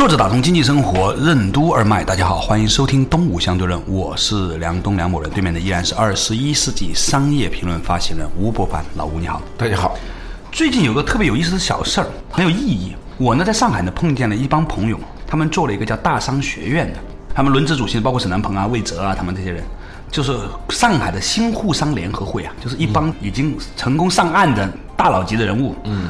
坐着打通经济生活任督二脉，大家好，欢迎收听东吴相对论，我是梁东梁某人，对面的依然是二十一世纪商业评论发行人吴伯凡，老吴你好，大家好。最近有个特别有意思的小事儿，很有意义。我呢在上海呢碰见了一帮朋友，他们做了一个叫大商学院的，他们轮值主席包括沈南鹏啊、魏哲啊，他们这些人，就是上海的新沪商联合会啊，就是一帮已经成功上岸的大佬级的人物。嗯，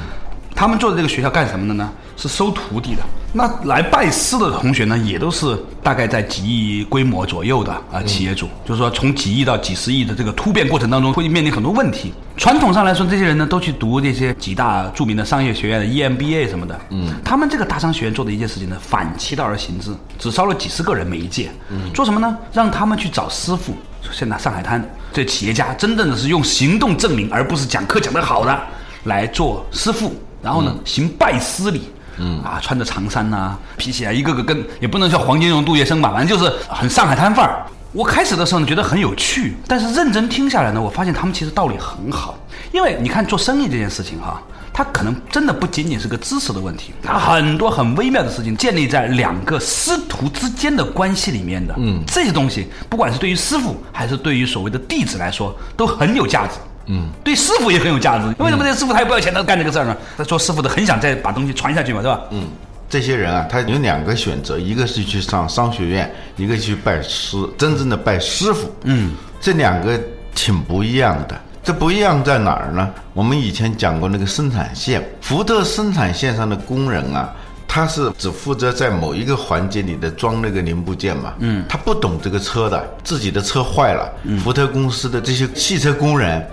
他们做的这个学校干什么的呢？是收徒弟的。那来拜师的同学呢，也都是大概在几亿规模左右的啊企业主，就是说从几亿到几十亿的这个突变过程当中，会面临很多问题。传统上来说，这些人呢都去读这些几大著名的商业学院的 EMBA 什么的。嗯，他们这个大商学院做的一件事情呢，反其道而行之，只招了几十个人每一届。嗯，做什么呢？让他们去找师傅。现在上海滩这企业家真正的是用行动证明，而不是讲课讲得好的来做师傅，然后呢行拜师礼。嗯啊，穿着长衫呐，皮鞋啊，一个个跟也不能叫黄金荣、杜月笙吧，反正就是很上海滩范儿。我开始的时候呢，觉得很有趣，但是认真听下来呢，我发现他们其实道理很好。因为你看做生意这件事情哈，它可能真的不仅仅是个知识的问题，它很多很微妙的事情建立在两个师徒之间的关系里面的。嗯，这些东西不管是对于师傅还是对于所谓的弟子来说，都很有价值。嗯，对师傅也很有价值。为什么这师傅他也不要钱，他干这个事儿呢？他做师傅的很想再把东西传下去嘛，是吧？嗯，这些人啊，他有两个选择，一个是去上商学院，一个去拜师，真正的拜师傅。嗯，这两个挺不一样的。这不一样在哪儿呢？我们以前讲过那个生产线，福特生产线上的工人啊，他是只负责在某一个环节里的装那个零部件嘛。嗯，他不懂这个车的，自己的车坏了，福特公司的这些汽车工人。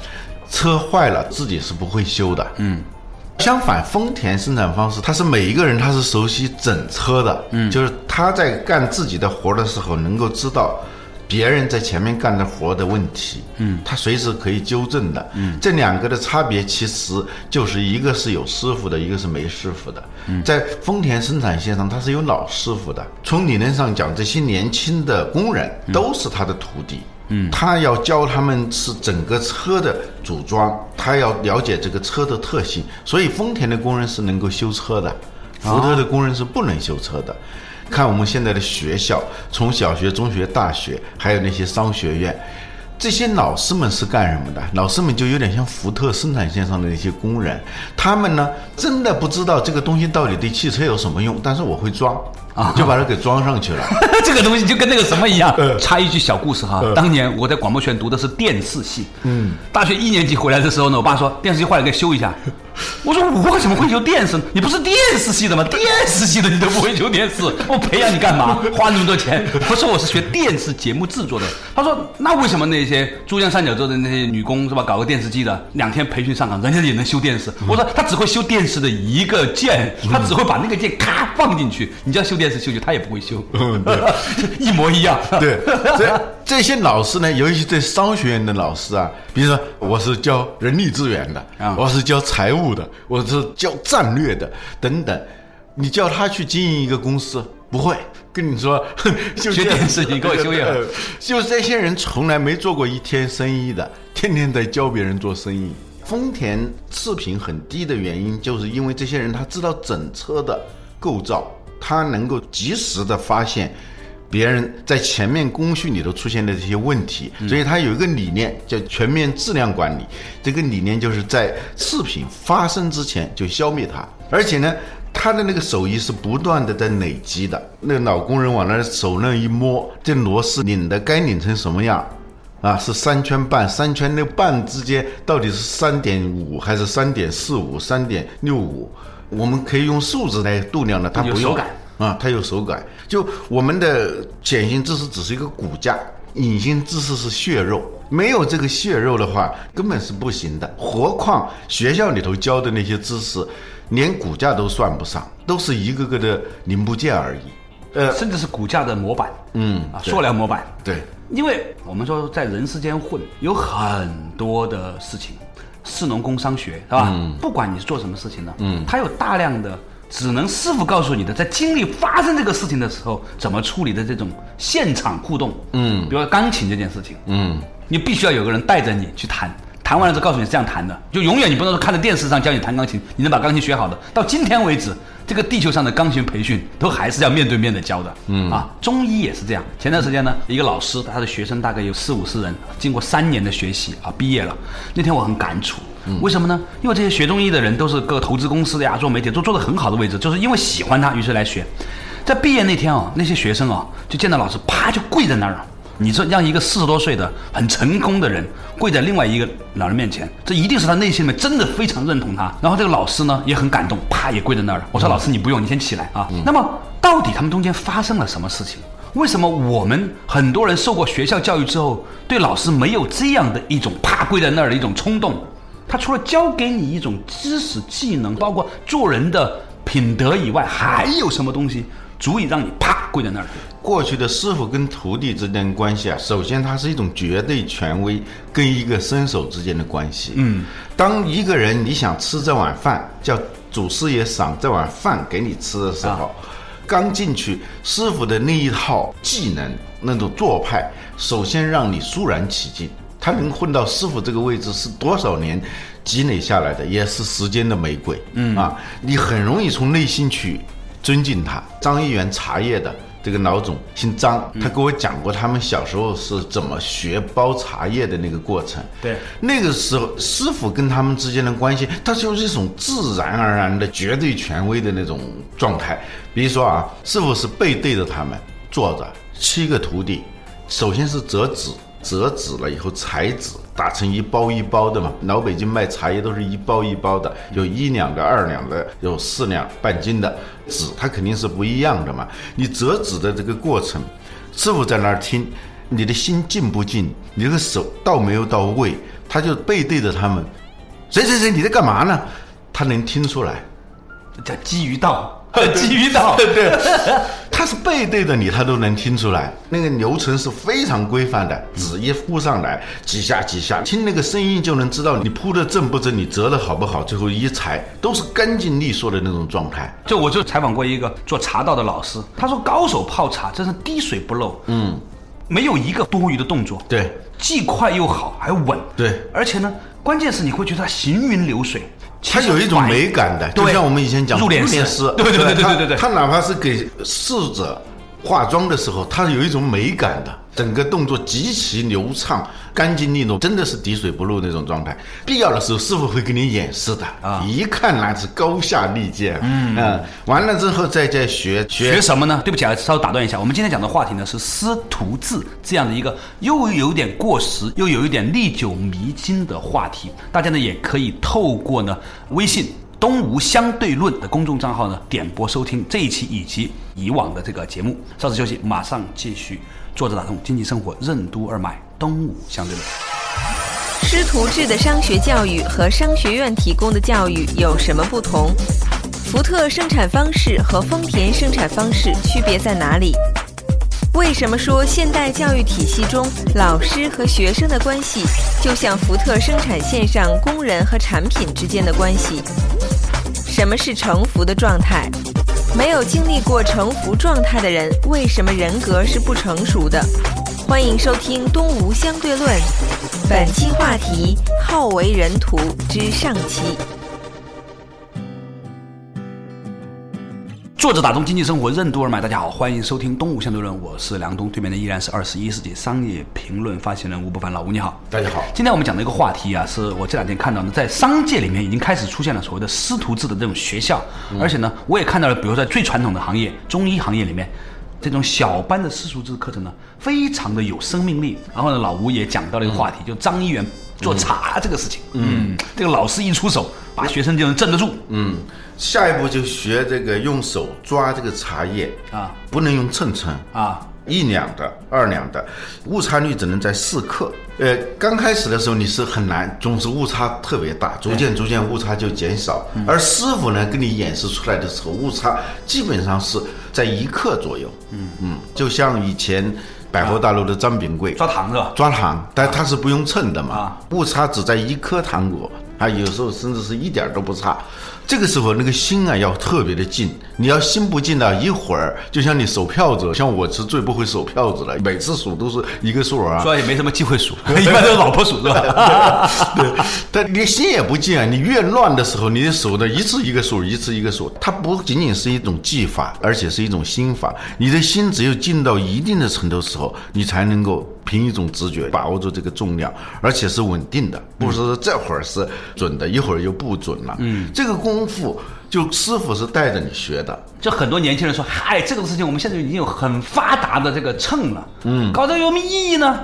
车坏了，自己是不会修的。嗯，相反，丰田生产方式，它是每一个人他是熟悉整车的。嗯，就是他在干自己的活的时候，能够知道别人在前面干的活的问题。嗯，他随时可以纠正的。嗯，这两个的差别其实就是一个是有师傅的，一个是没师傅的。嗯，在丰田生产线上，他是有老师傅的。从理论上讲，这些年轻的工人都是他的徒弟。嗯，他要教他们是整个车的组装，他要了解这个车的特性，所以丰田的工人是能够修车的，福特的工人是不能修车的。看我们现在的学校，从小学、中学、大学，还有那些商学院，这些老师们是干什么的？老师们就有点像福特生产线上的那些工人，他们呢真的不知道这个东西到底对汽车有什么用，但是我会装。啊，就把它给装上去了。这个东西就跟那个什么一样。插一句小故事哈，当年我在广播学院读的是电视系。嗯，大学一年级回来的时候呢，我爸说电视机坏了，给修一下。我说我怎么会修电视？你不是电视系的吗？电视系的你都不会修电视，我培养你干嘛？花那么多钱？我说我是学电视节目制作的。他说那为什么那些珠江三角洲的那些女工是吧，搞个电视机的，两天培训上岗，人家也能修电视？我说他只会修电视的一个键，他只会把那个键咔放进去。你叫修电视修修，他也不会修，一模一样。对，这这些老师呢，尤其对商学院的老师啊，比如说我是教人力资源的，我是教财务。的，我是教战略的，等等，你叫他去经营一个公司，不会跟你说学电视，你给我修一个。就这些人从来没做过一天生意的，天天在教别人做生意。丰田次品很低的原因，就是因为这些人他知道整车的构造，他能够及时的发现。别人在前面工序里头出现的这些问题，所以他有一个理念叫全面质量管理。这个理念就是在次品发生之前就消灭它，而且呢，他的那个手艺是不断的在累积的。那个老工人往那手那一摸，这螺丝拧的该拧成什么样？啊，是三圈半，三圈那半之间到底是三点五还是三点四五、三点六五？我们可以用数字来度量的，它不用。啊，它有手感。就我们的显性知识只是一个骨架，隐性知识是血肉。没有这个血肉的话，根本是不行的。何况学校里头教的那些知识，连骨架都算不上，都是一个个的零部件而已。呃，甚至是骨架的模板，嗯啊，塑料模板。对，因为我们说在人世间混，有很多的事情，士农工商学是吧？不管你是做什么事情的，嗯，它有大量的只能师傅告诉你的，在经历发生这个事情的时候怎么处理的这种现场互动，嗯，比如说钢琴这件事情，嗯，你必须要有个人带着你去弹。弹完了之后告诉你是这样弹的，就永远你不能说看着电视上教你弹钢琴，你能把钢琴学好的。到今天为止，这个地球上的钢琴培训都还是要面对面的教的。嗯啊，中医也是这样。前段时间呢，一个老师他的学生大概有四五十人，经过三年的学习啊，毕业了。那天我很感触，为什么呢？因为这些学中医的人都是各投资公司的呀，做媒体都做得很好的位置，就是因为喜欢他，于是来学。在毕业那天啊，那些学生啊，就见到老师，啪就跪在那儿了。你说让一个四十多岁的很成功的人跪在另外一个老人面前，这一定是他内心里面真的非常认同他。然后这个老师呢也很感动，啪也跪在那儿了。我说老师你不用，你先起来啊。那么到底他们中间发生了什么事情？为什么我们很多人受过学校教育之后，对老师没有这样的一种啪跪在那儿的一种冲动？他除了教给你一种知识技能，包括做人的品德以外，还有什么东西足以让你啪跪在那儿？过去的师傅跟徒弟之间的关系啊，首先它是一种绝对权威跟一个身手之间的关系。嗯，当一个人你想吃这碗饭，叫祖师爷赏这碗饭给你吃的时候，刚进去，师傅的那一套技能、那种做派，首先让你肃然起敬。他能混到师傅这个位置是多少年积累下来的，也是时间的玫瑰。嗯啊，你很容易从内心去尊敬他。张一元茶叶的这个老总姓张，他给我讲过他们小时候是怎么学包茶叶的那个过程。对，那个时候师傅跟他们之间的关系，它就是一种自然而然的绝对权威的那种状态。比如说啊，师傅是背对着他们坐着，七个徒弟，首先是折纸。折纸了以后，裁纸打成一包一包的嘛。老北京卖茶叶都是一包一包的，有一两的、二两的，有四两半斤的纸，它肯定是不一样的嘛。你折纸的这个过程，师傅在那儿听，你的心静不静，你这个手到没有到位，他就背对着他们，谁谁谁你在干嘛呢？他能听出来。叫基于道，基于道。对，他是背对着你，他都能听出来。那个流程是非常规范的，纸一铺上来，几下几下，听那个声音就能知道你铺的正不正，你折的好不好。最后一裁，都是干净利索的那种状态。就我就采访过一个做茶道的老师，他说高手泡茶真是滴水不漏，嗯，没有一个多余的动作，对，既快又好，还稳，对而且呢，关键是你会觉得它行云流水。它有一种美感的，就像我们以前讲入殓师。师，对对对对对对他哪怕是给逝者化妆的时候，他有一种美感的，整个动作极其流畅、干净利落，真的是滴水不漏那种状态。必要的时候，师傅会给你演示的啊一看那是高下立见。嗯完了之后再再学学什么呢？对不起啊，稍微打断一下，我们今天讲的话题呢是师徒制这样的一个又有点过时又有一点历久弥新的话题。大家呢也可以透过呢微信“东吴相对论”的公众账号呢点播收听这一期以及以往的这个节目。稍事休息，马上继续坐着打通经济生活任督二脉，东吴相对论。师徒制的商学教育和商学院提供的教育有什么不同？福特生产方式和丰田生产方式区别在哪里？为什么说现代教育体系中老师和学生的关系就像福特生产线上工人和产品之间的关系？什么是成熟的状态？没有经历过成熟状态的人，为什么人格是不成熟的？欢迎收听《东吴相对论》，本期话题：好为人徒之上期。作者打通经济生活任督二脉，大家好，欢迎收听《东吴相对论》，我是梁东，对面的依然是二十一世纪商业评论发行人吴不凡，老吴你好。大家好，今天我们讲的一个话题啊，是我这两天看到呢，在商界里面已经开始出现了所谓的师徒制的这种学校，而且呢，我也看到了，比如在最传统的行业中医行业里面，这种小班的师徒制课程呢，非常的有生命力。然后呢，老吴也讲到了一个话题，就张一元做茶这个事情，嗯，这个老师一出手，把学生就能镇得住，嗯，下一步就学这个用手抓这个茶叶啊，不能用秤称，啊，一两的、二两的，误差率只能在四克。呃，刚开始的时候你是很难，总是误差特别大，逐渐逐渐误差就减少。而师傅呢，给你演示出来的时候，误差基本上是在一克左右。嗯。嗯，就像以前百货大楼的张炳贵抓糖是吧？抓糖，但它是不用称的嘛。啊，误差只在一颗糖果，啊，有时候甚至是一点儿都不差。这个时候那个心啊要特别的静，你要心不静呢，一会儿就像你守票子，像我是最不会守票子了，每次数都是一个数啊。所以也没什么机会数，一般都是老婆数是吧？对，但你心也不静啊，你越乱的时候，你的手呢一次一个数，一次一个数，它不仅仅是一种技法，而且是一种心法。你的心只有静到一定的程度时候，你才能够凭一种直觉把握住这个重量，而且是稳定的，不是说这会儿是准的，一会儿又不准了。嗯，这个功夫就师傅是带着你学的。就很多年轻人说，嗨，这种事情我们现在已经有很发达的这个秤了，嗯，搞这有什么意义呢？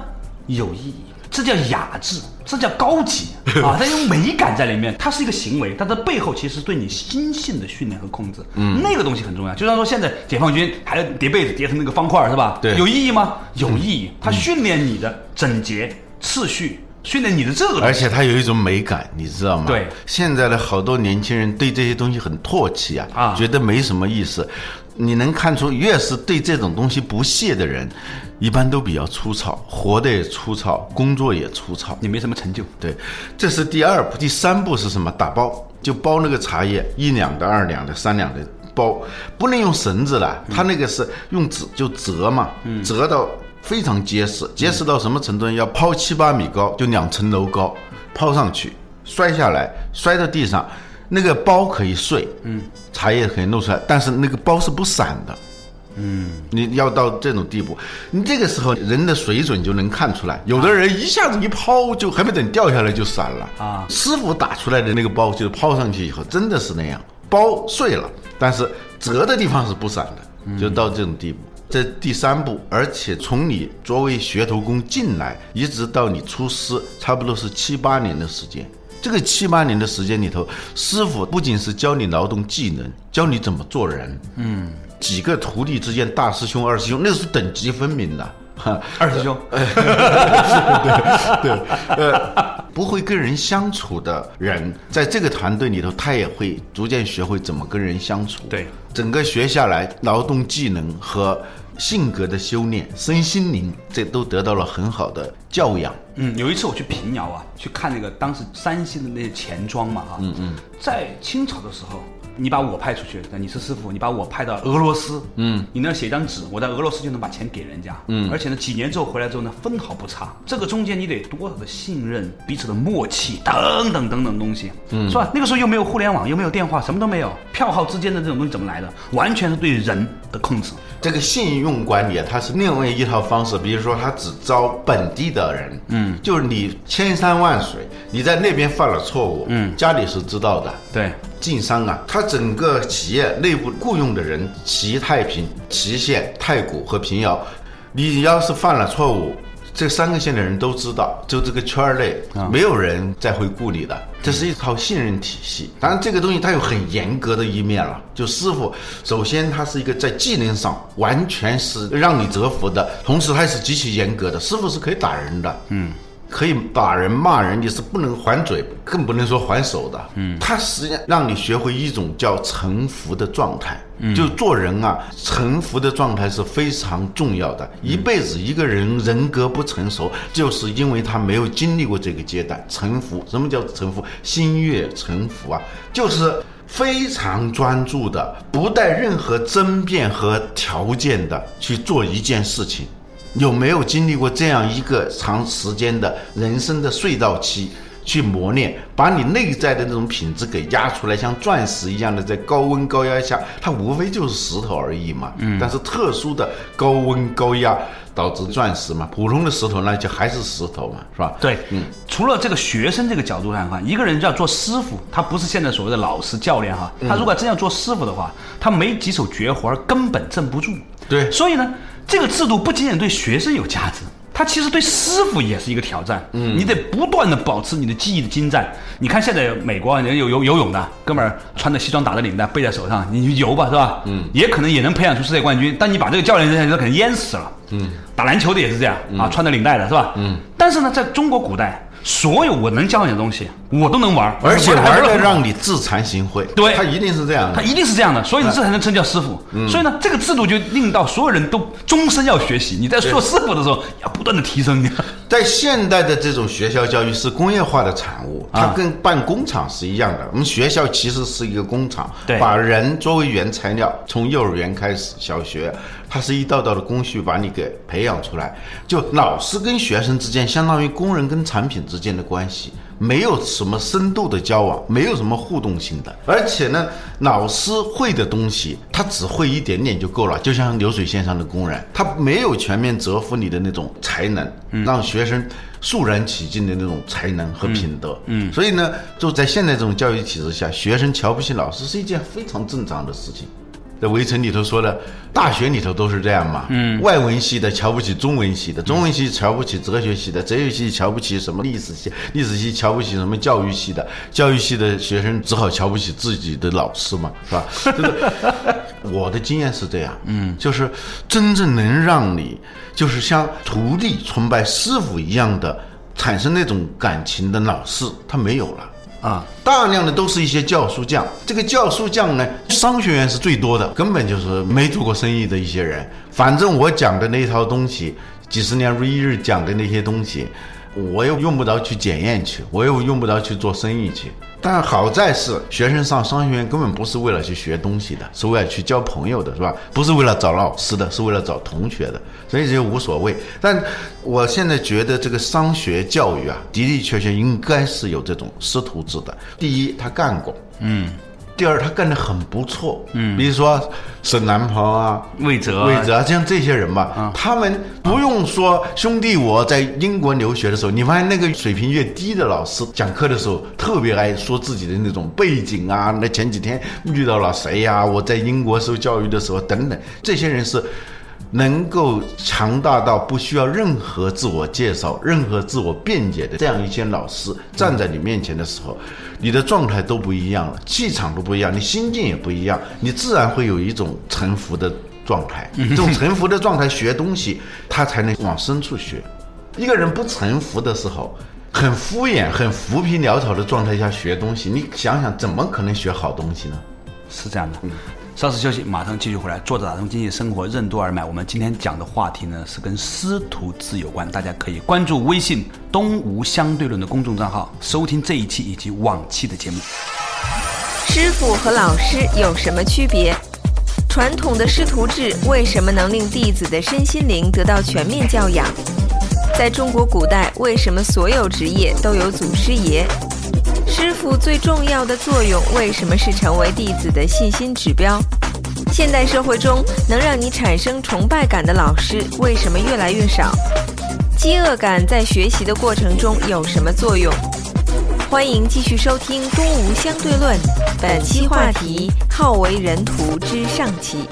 有意义，这叫雅致，这叫高级啊，它有美感在里面，它是一个行为，它的背后其实对你心性的训练和控制，嗯，那个东西很重要。就像说现在解放军还要叠被子叠成那个方块儿是吧？对有意义吗？有意义，它训练你的整洁、次序，训练你的这个而且它有一种美感，你知道吗？对现在的好多年轻人对这些东西很唾弃啊，啊觉得没什么意思。你能看出，越是对这种东西不屑的人，一般都比较粗糙，活得也粗糙，工作也粗糙。你没什么成就。对，这是第二步，第三步是什么？打包，就包那个茶叶，一两的、二两的、三两的包，不能用绳子了，它那个是用纸就折嘛，折到非常结实，结实到什么程度呢？要抛七八米高，就两层楼高，抛上去，摔下来，摔到地上，那个包可以碎，嗯，茶叶可以露出来，但是那个包是不散的。嗯你要到这种地步，你这个时候人的水准就能看出来。有的人一下子一抛，就还没等掉下来就散了啊师傅打出来的那个包，就是抛上去以后真的是那样，包碎了，但是折的地方是不散的，就到这种地步。这第三步，而且从你作为学徒工进来，一直到你出师，差不多是七八年的时间。这个七八年的时间里头，师傅不仅是教你劳动技能，教你怎么做人。嗯，几个徒弟之间，大师兄、二师兄，那是等级分明的。哈，二师兄，对对呃，不会跟人相处的人，在这个团队里头，他也会逐渐学会怎么跟人相处。对，整个学下来，劳动技能和性格的修炼、身心灵，这都得到了很好的教养。嗯，有一次我去平遥啊，去看那个当时山西的那些钱庄嘛，哈，嗯嗯，在清朝的时候，你把我派出去，那你是师傅，你把我派到俄罗斯，嗯，你那儿写张纸，我在俄罗斯就能把钱给人家，嗯，而且呢，几年之后回来之后呢，分毫不差。这个中间你得多少的信任、彼此的默契等等等等东西，嗯，是吧？那个时候又没有互联网，又没有电话，什么都没有，票号之间的这种东西怎么来的？完全是对人的控制。这个信用管理啊，它是另外一套方式。比如说，他只招本地的人，嗯，就是你千山万水，你在那边犯了错误，嗯，家里是知道的。对，晋商啊，它整个企业内部雇佣的人，齐太平、祁县、太谷和平遥，你要是犯了错误，这三个县的人都知道，就这个圈儿内没有人再会雇你的。这是一套信任体系，当然这个东西它有很严格的一面了。就师傅，首先他是一个在技能上完全是让你折服的，同时他也是极其严格的。师傅是可以打人的，嗯，可以打人骂人，你是不能还嘴，更不能说还手的。嗯，他实际上让你学会一种叫臣服的状态。嗯，就做人啊，臣服的状态是非常重要的。一辈子一个人人格不成熟，就是因为他没有经历过这个阶段。臣服，什么叫臣服？心悦诚服啊，就是。非常专注的，不带任何争辩和条件的去做一件事情，有没有经历过这样一个长时间的人生的隧道期去磨练，把你内在的那种品质给压出来，像钻石一样的在高温高压下，它无非就是石头而已嘛。嗯。但是特殊的高温高压导致钻石嘛，普通的石头那就还是石头嘛，是吧？对，嗯，除了这个学生这个角度来看，一个人要做师傅，他不是现在所谓的老师教练哈，他如果真要做师傅的话，他没几手绝活儿根本镇不住。对所以呢，这个制度不仅仅对学生有价值，它其实对师傅也是一个挑战。嗯，你得不断的保持你的技艺的精湛。你看现在美国人有游游泳的哥们儿，穿着西装打着领带背在手上，你去游吧，是吧？嗯，也可能也能培养出世界冠军。但你把这个教练扔下去，他可能淹死了。嗯，打篮球的也是这样啊，穿着领带的是吧？嗯，但是呢，在中国古代。所有我能教你的东西，我都能玩，而且玩的让你自惭形秽。对，他一定是这样的，他一定是这样的，所以你这才能称叫师傅。所以呢，这个制度就令到所有人都终身要学习。你在做师傅的时候，要不断的提升。在现代的这种学校教育是工业化的产物，它跟办工厂是一样的。我们学校其实是一个工厂，把人作为原材料，从幼儿园开始，小学。它是一道道的工序把你给培养出来，就老师跟学生之间，相当于工人跟产品之间的关系，没有什么深度的交往，没有什么互动性的。而且呢，老师会的东西，他只会一点点就够了，就像流水线上的工人，他没有全面折服你的那种才能，让学生肃然起敬的那种才能和品德。嗯，所以呢，就在现在这种教育体制下，学生瞧不起老师是一件非常正常的事情。在围城里头说的，大学里头都是这样嘛。嗯，外文系的瞧不起中文系的，中文系瞧不起哲学系的，哲学系瞧不起什么历史系，历史系瞧不起什么教育系的，教育系的学生只好瞧不起自己的老师嘛，是吧？我的经验是这样，嗯，就是真正能让你就是像徒弟崇拜师傅一样的产生那种感情的老师，他没有了。啊，大量的都是一些教书匠。这个教书匠呢，商学院是最多的，根本就是没做过生意的一些人。反正我讲的那套东西，几十年如一日讲的那些东西，我又用不着去检验去，我又用不着去做生意去。但好在是学生上商学院根本不是为了去学东西的，是为了去交朋友的，是吧？不是为了找老师的，是为了找同学的，所以这就无所谓。但我现在觉得这个商学教育啊，的的确确应该是有这种师徒制的。第一，他干过，嗯。第二，他干得很不错，嗯，比如说沈南鹏啊、魏哲、魏哲啊，像这些人吧，他们不用说兄弟，我在英国留学的时候，你发现那个水平越低的老师讲课的时候，特别爱说自己的那种背景啊，那前几天遇到了谁呀？我在英国受教育的时候等等，这些人是。能够强大到不需要任何自我介绍、任何自我辩解的这样一些老师站在你面前的时候，你的状态都不一样了，气场都不一样，你心境也不一样，你自然会有一种臣服的状态。这种臣服的状态，学东西他才能往深处学。一个人不臣服的时候，很敷衍、很浮皮潦草的状态下学东西，你想想怎么可能学好东西呢？是这样的。稍事休息，马上继续回来。作者打通经济生活任督二脉。我们今天讲的话题呢，是跟师徒制有关。大家可以关注微信“东吴相对论”的公众账号，收听这一期以及往期的节目。师傅和老师有什么区别？传统的师徒制为什么能令弟子的身心灵得到全面教养？在中国古代，为什么所有职业都有祖师爷？师傅最重要的作用为什么是成为弟子的信心指标？现代社会中能让你产生崇拜感的老师为什么越来越少？饥饿感在学习的过程中有什么作用？欢迎继续收听《东吴相对论》，本期话题：好为人徒之上期。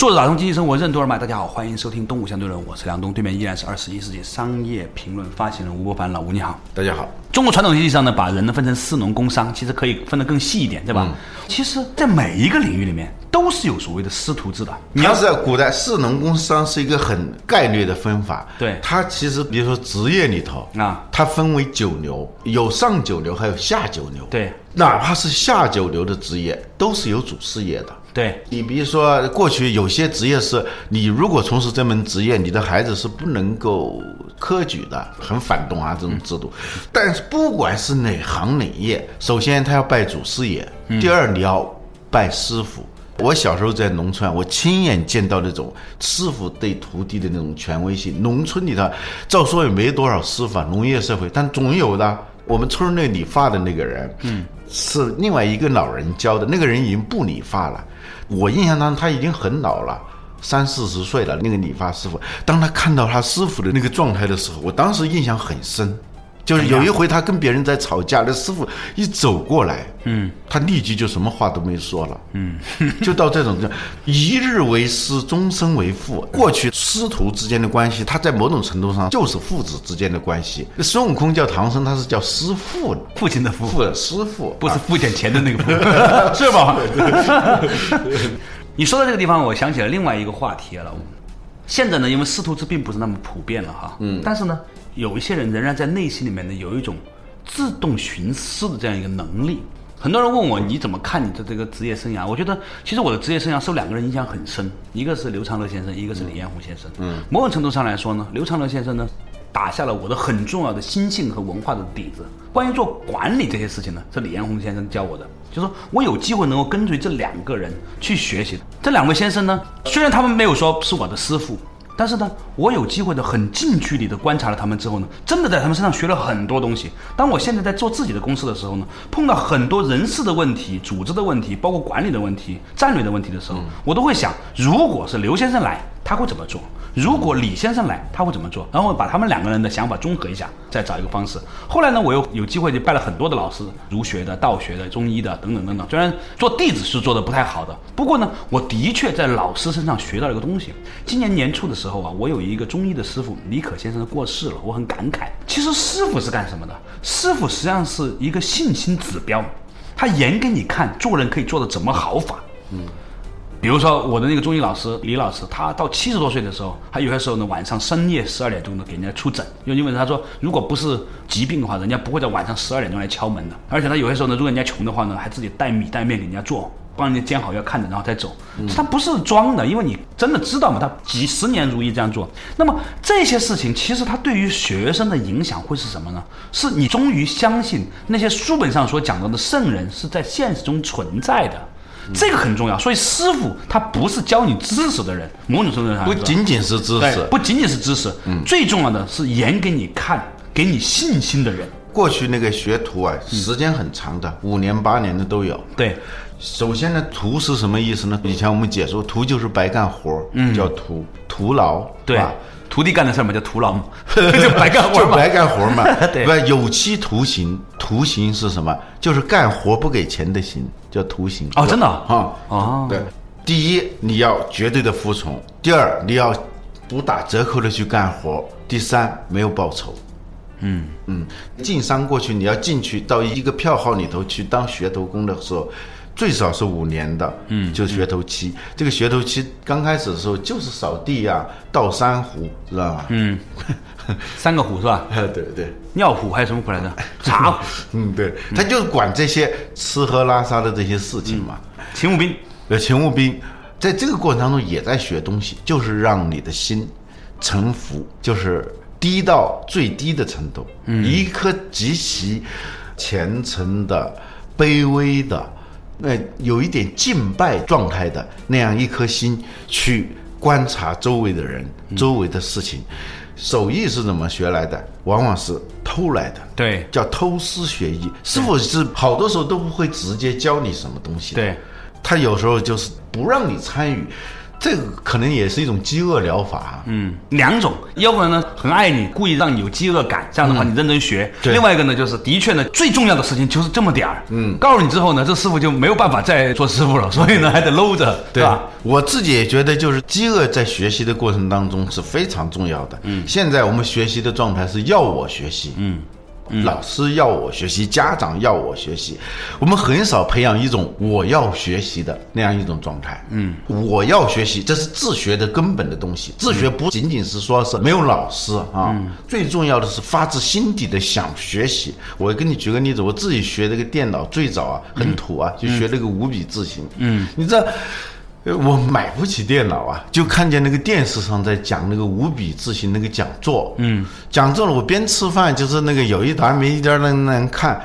作者打通经济生活任督二脉，大家好，欢迎收听《东吴相对论》，我是梁东，对面依然是二十一世纪商业评论发行人吴伯凡，老吴你好，大家好。中国传统经济上呢，把人呢分成士农工商，其实可以分得更细一点，对吧？其实，在每一个领域里面，都是有所谓的师徒制的。你要是在古代，士农工商是一个很概率的分法。对，它其实比如说职业里头啊，它分为九流，有上九流，还有下九流。对，哪怕是下九流的职业，都是有主事业的。对你，比如说过去有些职业是，你如果从事这门职业，你的孩子是不能够科举的，很反动啊这种制度。但是不管是哪行哪业，首先他要拜祖师爷，第二你要拜师傅。我小时候在农村，我亲眼见到那种师傅对徒弟的那种权威性。农村里头，照说也没多少师傅，农业社会，但总有的。我们村那理发的那个人，嗯，是另外一个老人教的，那个人已经不理发了。我印象当中他已经很老了，三四十岁了。那个理发师傅，当他看到他师傅的那个状态的时候，我当时印象很深。就是有一回他跟别人在吵架，那师傅一走过来，嗯，他立即就什么话都没说了，嗯，就到这种这一日为师，终身为父。过去师徒之间的关系，他在某种程度上就是父子之间的关系。孙悟空叫唐僧，他是叫师父，父亲的父，父师父。不是付点钱的那个父，是吧？你说到这个地方，我想起了另外一个话题了。现在呢，因为师徒制并不是那么普遍了哈，嗯，但是呢，有一些人仍然在内心里面呢有一种自动寻师的这样一个能力。很多人问我你怎么看你的这个职业生涯？我觉得其实我的职业生涯受两个人影响很深，一个是刘长乐先生，一个是李彦宏先生。嗯，某种程度上来说呢，刘长乐先生呢打下了我的很重要的心性和文化的底子。关于做管理这些事情呢，是李彦宏先生教我的。就说我有机会能够跟随这两个人去学习。这两位先生呢，虽然他们没有说是我的师傅。但是呢，我有机会的很近距离的观察了他们之后呢，真的在他们身上学了很多东西。当我现在在做自己的公司的时候呢，碰到很多人事的问题、组织的问题，包括管理的问题、战略的问题的时候，我都会想，如果是刘先生来，他会怎么做？如果李先生来，他会怎么做？然后把他们两个人的想法综合一下，再找一个方式。后来呢，我又有机会就拜了很多的老师，儒学的、道学的、中医的等等等等。虽然做弟子是做的不太好的，不过呢，我的确在老师身上学到了一个东西。今年年初的时候啊，我有一个中医的师傅李可先生过世了，我很感慨。其实师傅是干什么的？师傅实际上是一个信心指标，他演给你看做人可以做的怎么好法。嗯。比如说我的那个中医老师李老师，他到七十多岁的时候，他有些时候呢晚上深夜十二点钟呢给人家出诊，因为他说如果不是疾病的话，人家不会在晚上十二点钟来敲门的。而且他有些时候呢，如果人家穷的话呢，还自己带米带面给人家做，帮人家煎好药看着，然后再走。他不是装的，因为你真的知道嘛，他几十年如一这样做。那么这些事情其实他对于学生的影响会是什么呢？是你终于相信那些书本上所讲到的圣人是在现实中存在的。这个很重要，所以师傅他不是教你知识的人，某种程度上不仅仅是知识，不仅仅是知识，嗯，最重要的是演给你看，给你信心的人。过去那个学徒啊，时间很长的，五年八年的都有。对，首先呢，徒是什么意思呢？以前我们解说，徒就是白干活，嗯，叫徒，徒劳，对，徒弟干的事儿嘛，叫徒劳嘛，就白干活嘛，就白干活嘛，对，不有期徒刑，徒刑是什么？就是干活不给钱的刑。叫徒刑。哦，真的啊？哦，对，第一你要绝对的服从，第二你要不打折扣的去干活，第三没有报酬。嗯。嗯，进商过去你要进去到一个票号里头去当学徒工的时候，最少是五年的，嗯，就是学徒期。这个学徒期刚开始的时候就是扫地呀、倒三壶，知道吧？嗯，三个壶是吧？对对，尿壶还有什么 虎来着？茶壶。嗯，对，他就是管这些吃喝拉撒的这些事情嘛。勤务兵，呃，勤务兵，在这个过程当中也在学东西，就是让你的心臣服，就是。低到最低的程度，嗯一颗极其虔诚的、卑微的、那有一点敬拜状态的那样一颗心，去观察周围的人、周围的事情。手艺是怎么学来的？往往是偷来的，对，叫偷师学艺。师傅是好多时候都不会直接教你什么东西，对，他有时候就是不让你参与。这个可能也是一种饥饿疗法。嗯，两种，要不然呢，很爱你，故意让你有饥饿感，这样的话你认真学。对。另外一个呢，就是的确呢，最重要的事情就是这么点儿。嗯。告诉你之后呢，这师傅就没有办法再做师傅了，所以呢，还得搂着，对吧？我自己也觉得，就是饥饿在学习的过程当中是非常重要的。嗯。现在我们学习的状态是要我学习。嗯。老师要我学习，家长要我学习，我们很少培养一种我要学习的那样一种状态。嗯，我要学习，这是自学的根本的东西。自学不仅仅是说是没有老师啊，最重要的是发自心底的想学习。我跟你举个例子，我自己学这个电脑，最早啊很土啊，就学那个五笔字形。嗯，你知道。我买不起电脑啊，就看见那个电视上在讲那个五笔字型那个讲座，嗯，讲座了，我边吃饭就是那个有一搭没一搭的那样看。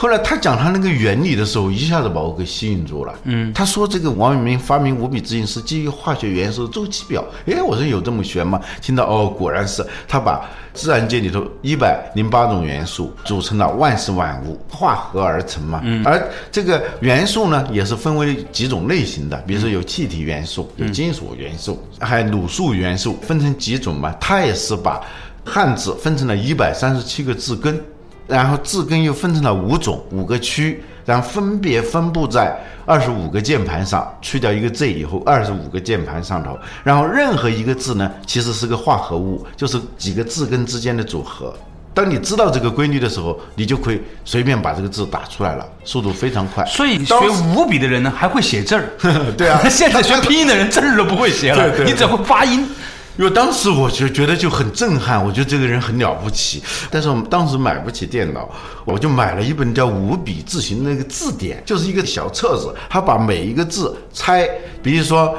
后来他讲他那个原理的时候，一下子把我给吸引住了。嗯，他说这个王阳明发明五笔字形是基于化学元素周期表。哎，我说有这么玄吗？听到哦，果然是他把自然界里头一百零八种元素组成了万事万物，化合而成嘛。嗯，而这个元素呢，也是分为几种类型的，比如说有气体元素，有金属元素，还有卤素元素，分成几种嘛。他也是把汉字分成了一百三十七个字根。然后字根又分成了五种五个区，然后分别分布在二十五个键盘上，去掉一个 Z 以后，二十五个键盘上头，然后任何一个字呢，其实是个化合物，就是几个字根之间的组合。当你知道这个规律的时候，你就可以随便把这个字打出来了，速度非常快。所以学五笔的人呢，还会写字儿。对啊 现在学拼音的人字儿都不会写了，对对对你只会发音。因为当时我就觉得就很震撼，我觉得这个人很了不起。但是我们当时买不起电脑，我就买了一本叫《五笔字形》的那个字典，就是一个小册子，他把每一个字拆，比如说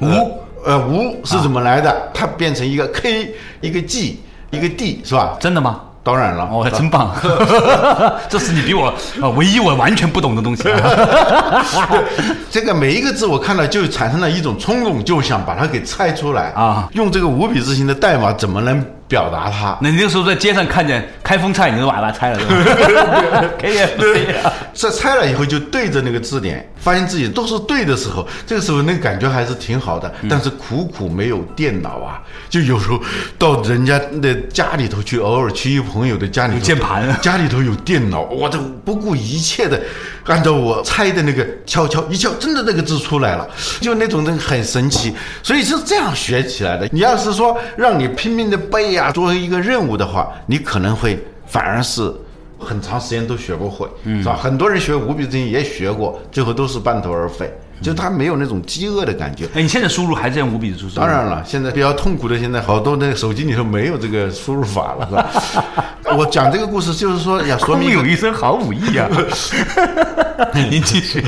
无，呃，无是怎么来的？它变成一个 K，一个 G，一个 D，是吧？真的吗？当然了，哦，真棒！这是你比我啊唯一我完全不懂的东西。这个每一个字我看了就产生了一种冲动，就想把它给拆出来啊用这个五笔字形的代码怎么能表达他？那你那个时候在街上看见开封菜，你就把它拆了，是吧可以啊，可以啊。这拆了以后就对着那个字典，发现自己都是对的时候，这个时候那个感觉还是挺好的。嗯但是苦苦没有电脑啊，就有时候到人家的家里头去，偶尔去一朋友的家里头，有键盘家里头有电脑，我这不顾一切的按照我猜的那个敲敲一敲，真的那个字出来了，就那种那个很神奇。所以是这样学起来的。你要是说让你拼命的背啊，作为一个任务的话，你可能会反而是。很长时间都学不会，是吧？很多人学五笔字音也学过，最后都是半途而废，就他没有那种饥饿的感觉。哎，你现在输入还是用五笔输入？当然了，现在比较痛苦的，现在好多那个手机里头没有这个输入法了，是吧？我讲这个故事就是说要说明有一身好武艺啊！您继续。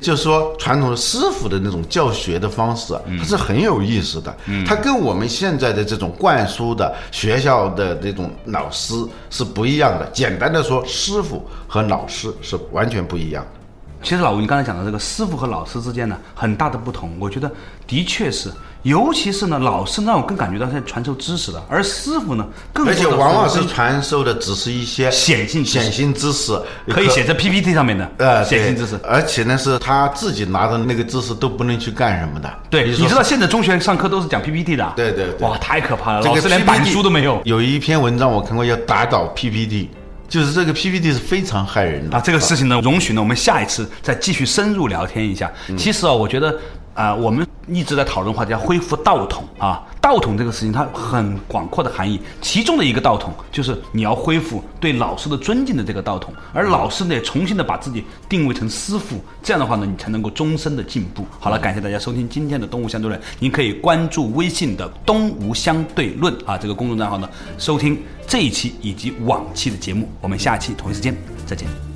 就是说，传统的师傅的那种教学的方式啊，它是很有意思的。它跟我们现在的这种灌输的学校的这种老师是不一样的。简单的说，师傅和老师是完全不一样的。其实老吴，你刚才讲的这个师傅和老师之间呢，很大的不同，我觉得的确是，尤其是呢，老师让我更感觉到他在传授知识的，而师傅呢，更而且往往是传授的只是一些显性显性知识，可以写在 PPT 上面的，呃显性知识。而且呢是他自己拿的那个知识都不能去干什么的。对，你知道现在中学上课都是讲 PPT 的啊，对对对哇，太可怕了，这个老师连板书都没有有一篇文章我看过，要打倒 PPT，就是这个 PPT 是非常害人的啊。这个事情呢，容许呢，我们下一次再继续深入聊天一下。嗯其实啊，我觉得啊、我们一直在讨论话题，叫恢复道统啊。道统这个事情，它很广阔的含义，其中的一个道统就是你要恢复对老师的尊敬的这个道统，而老师呢，也重新的把自己定位成师傅，这样的话呢，你才能够终身的进步。好了，感谢大家收听今天的东吴相对论，您可以关注微信的东吴相对论啊这个公众账号呢，收听这一期以及往期的节目。我们下期同一时间再见。